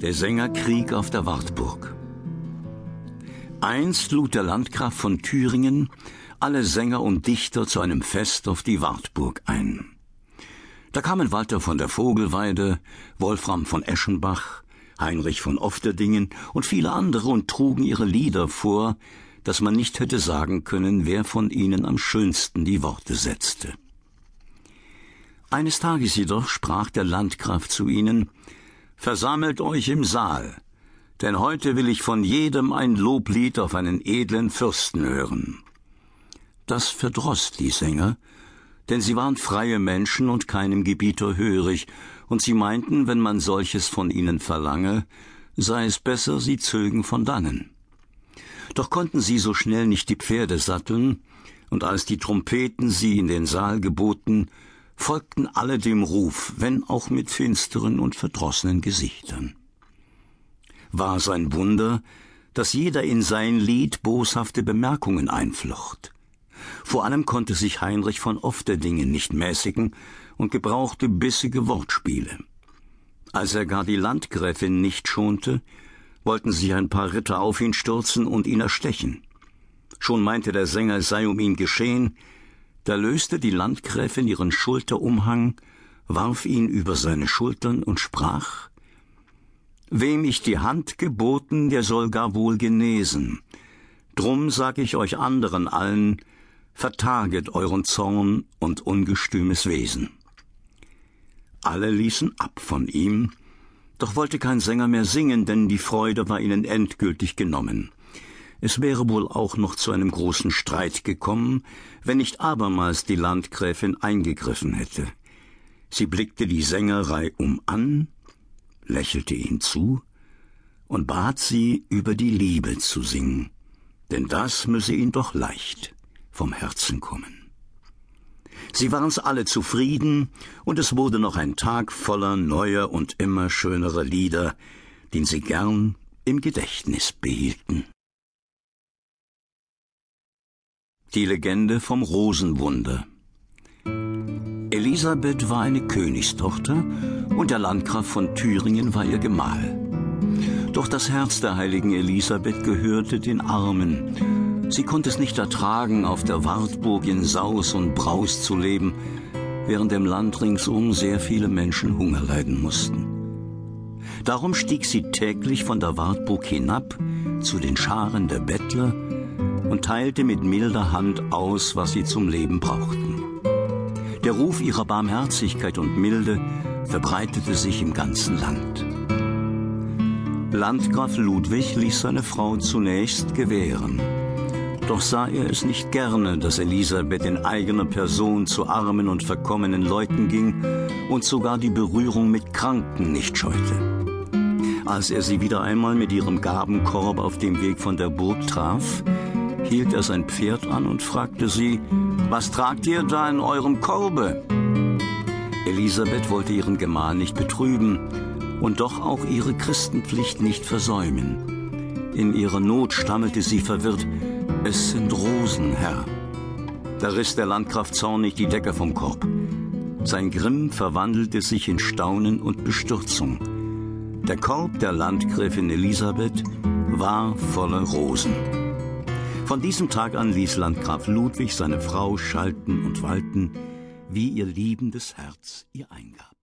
Der Sängerkrieg auf der Wartburg. Einst lud der Landgraf von Thüringen alle Sänger und Dichter zu einem Fest auf die Wartburg ein. Da kamen Walter von der Vogelweide, Wolfram von Eschenbach, Heinrich von Ofterdingen und viele andere und trugen ihre Lieder vor, dass man nicht hätte sagen können, wer von ihnen am schönsten die Worte setzte. Eines Tages jedoch sprach der Landgraf zu ihnen, Versammelt euch im Saal, denn heute will ich von jedem ein Loblied auf einen edlen Fürsten hören. Das verdroß die Sänger, denn sie waren freie Menschen und keinem Gebieter hörig, und sie meinten, wenn man solches von ihnen verlange, sei es besser, sie zögen von dannen. Doch konnten sie so schnell nicht die Pferde satteln, und als die Trompeten sie in den Saal geboten, folgten alle dem Ruf, wenn auch mit finsteren und verdrossenen Gesichtern. War es ein Wunder, dass jeder in sein Lied boshafte Bemerkungen einflocht. Vor allem konnte sich Heinrich von Ofterdingen nicht mäßigen und gebrauchte bissige Wortspiele. Als er gar die Landgräfin nicht schonte, wollten sich ein paar Ritter auf ihn stürzen und ihn erstechen. Schon meinte der Sänger, es sei um ihn geschehen, da löste die Landgräfin ihren Schulterumhang, warf ihn über seine Schultern und sprach Wem ich die Hand geboten, der soll gar wohl genesen. Drum sag ich euch anderen allen, vertaget euren Zorn und ungestümes Wesen. Alle ließen ab von ihm, doch wollte kein Sänger mehr singen, denn die Freude war ihnen endgültig genommen. Es wäre wohl auch noch zu einem großen Streit gekommen, wenn nicht abermals die Landgräfin eingegriffen hätte. Sie blickte die Sängerei um an, lächelte ihn zu und bat sie, über die Liebe zu singen, denn das müsse ihn doch leicht vom Herzen kommen. Sie waren's alle zufrieden, und es wurde noch ein Tag voller neuer und immer schönerer Lieder, den sie gern im Gedächtnis behielten. Die Legende vom Rosenwunder. Elisabeth war eine Königstochter und der Landgraf von Thüringen war ihr Gemahl. Doch das Herz der heiligen Elisabeth gehörte den Armen. Sie konnte es nicht ertragen, auf der Wartburg in Saus und Braus zu leben, während im Land ringsum sehr viele Menschen Hunger leiden mussten. Darum stieg sie täglich von der Wartburg hinab zu den Scharen der Bettler und teilte mit milder Hand aus, was sie zum Leben brauchten. Der Ruf ihrer Barmherzigkeit und Milde verbreitete sich im ganzen Land. Landgraf Ludwig ließ seine Frau zunächst gewähren. Doch sah er es nicht gerne, dass Elisabeth in eigener Person zu armen und verkommenen Leuten ging und sogar die Berührung mit Kranken nicht scheute. Als er sie wieder einmal mit ihrem Gabenkorb auf dem Weg von der Burg traf, hielt er sein Pferd an und fragte sie, was tragt ihr da in eurem Korbe? Elisabeth wollte ihren Gemahl nicht betrüben und doch auch ihre Christenpflicht nicht versäumen. In ihrer Not stammelte sie verwirrt, es sind Rosen, Herr. Da riss der Landgraf zornig die Decke vom Korb. Sein Grimm verwandelte sich in Staunen und Bestürzung. Der Korb der Landgräfin Elisabeth war voller Rosen. Von diesem Tag an ließ Landgraf Ludwig seine Frau schalten und walten, wie ihr liebendes Herz ihr eingab.